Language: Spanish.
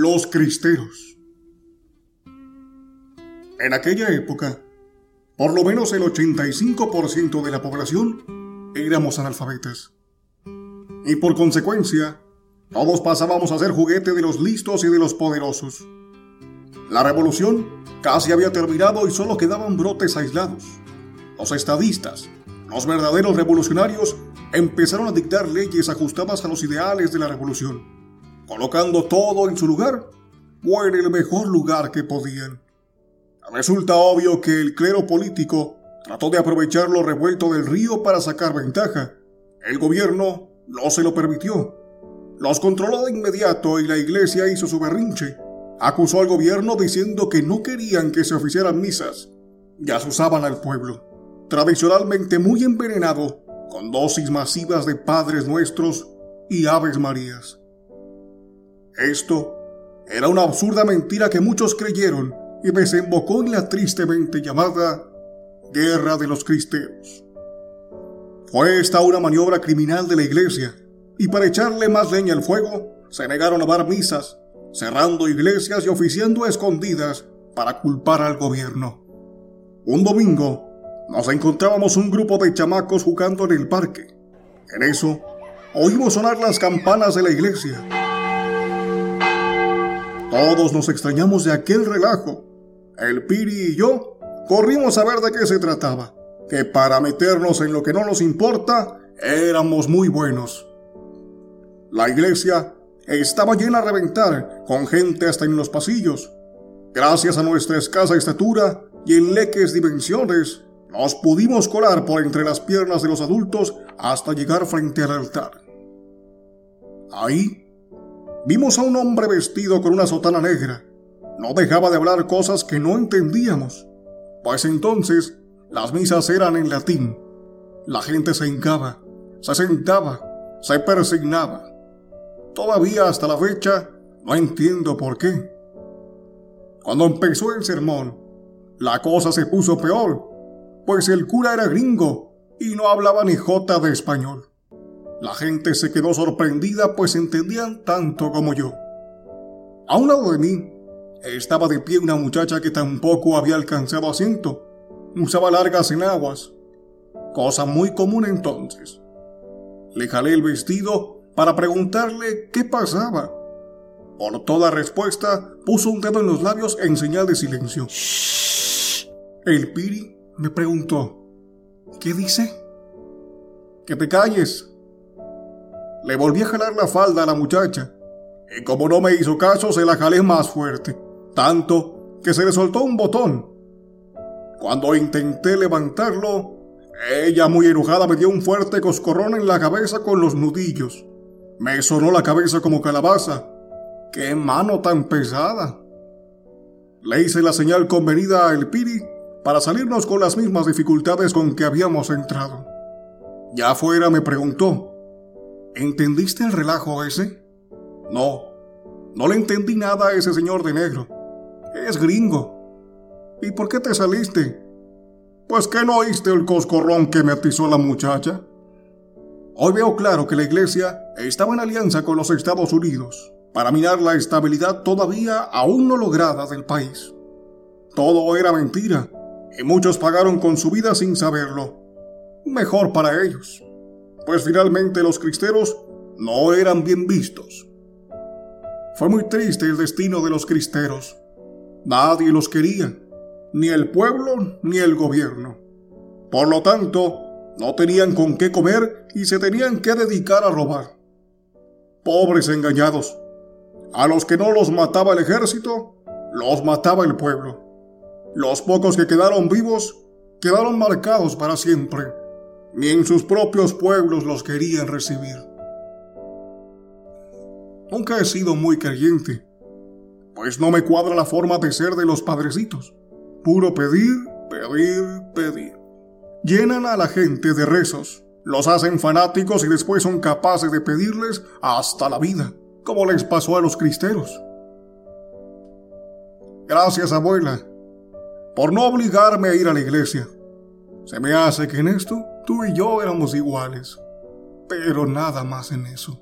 Los cristeros. En aquella época, por lo menos el 85% de la población éramos analfabetas. Y por consecuencia, todos pasábamos a ser juguete de los listos y de los poderosos. La revolución casi había terminado y solo quedaban brotes aislados. Los estadistas, los verdaderos revolucionarios, empezaron a dictar leyes ajustadas a los ideales de la revolución, colocando todo en su lugar o en el mejor lugar que podían. Resulta obvio que el clero político trató de aprovechar lo revuelto del río para sacar ventaja. El gobierno no se lo permitió los controló de inmediato y la iglesia hizo su berrinche. Acusó al gobierno diciendo que no querían que se oficiaran misas y asusaban al pueblo, tradicionalmente muy envenenado, con dosis masivas de Padres Nuestros y Aves Marías. Esto era una absurda mentira que muchos creyeron y desembocó en la tristemente llamada Guerra de los Cristeros. Fue esta una maniobra criminal de la Iglesia y para echarle más leña al fuego, se negaron a dar misas, cerrando iglesias y oficiando escondidas para culpar al gobierno. Un domingo, nos encontrábamos un grupo de chamacos jugando en el parque. En eso, oímos sonar las campanas de la iglesia. Todos nos extrañamos de aquel relajo. El Piri y yo corrimos a ver de qué se trataba, que para meternos en lo que no nos importa, éramos muy buenos. La iglesia estaba llena a reventar, con gente hasta en los pasillos. Gracias a nuestra escasa estatura y en leques dimensiones, nos pudimos colar por entre las piernas de los adultos hasta llegar frente al altar. Ahí vimos a un hombre vestido con una sotana negra. No dejaba de hablar cosas que no entendíamos, pues entonces las misas eran en latín. La gente se hincaba, se sentaba, se persignaba. Todavía hasta la fecha no entiendo por qué. Cuando empezó el sermón, la cosa se puso peor, pues el cura era gringo y no hablaba ni jota de español. La gente se quedó sorprendida pues entendían tanto como yo. A un lado de mí estaba de pie una muchacha que tampoco había alcanzado asiento. Usaba largas enaguas, cosa muy común entonces. Le jalé el vestido para preguntarle qué pasaba. Por toda respuesta, puso un dedo en los labios en señal de silencio. El Piri me preguntó, ¿qué dice? Que te calles. Le volví a jalar la falda a la muchacha, y como no me hizo caso, se la jalé más fuerte, tanto que se le soltó un botón. Cuando intenté levantarlo, ella muy enojada me dio un fuerte coscorrón en la cabeza con los nudillos. Me sonó la cabeza como calabaza. ¡Qué mano tan pesada! Le hice la señal convenida a El Piri para salirnos con las mismas dificultades con que habíamos entrado. Ya afuera me preguntó, ¿entendiste el relajo ese? No, no le entendí nada a ese señor de negro. Es gringo. ¿Y por qué te saliste? Pues que no oíste el coscorrón que me atizó la muchacha. Hoy veo claro que la Iglesia estaba en alianza con los Estados Unidos para minar la estabilidad todavía aún no lograda del país. Todo era mentira y muchos pagaron con su vida sin saberlo. Mejor para ellos, pues finalmente los cristeros no eran bien vistos. Fue muy triste el destino de los cristeros. Nadie los quería, ni el pueblo ni el gobierno. Por lo tanto, no tenían con qué comer y se tenían que dedicar a robar. Pobres engañados. A los que no los mataba el ejército, los mataba el pueblo. Los pocos que quedaron vivos quedaron marcados para siempre. Ni en sus propios pueblos los querían recibir. Nunca he sido muy creyente, pues no me cuadra la forma de ser de los padrecitos. Puro pedir, pedir, pedir llenan a la gente de rezos, los hacen fanáticos y después son capaces de pedirles hasta la vida, como les pasó a los cristeros. Gracias, abuela, por no obligarme a ir a la iglesia. Se me hace que en esto tú y yo éramos iguales, pero nada más en eso.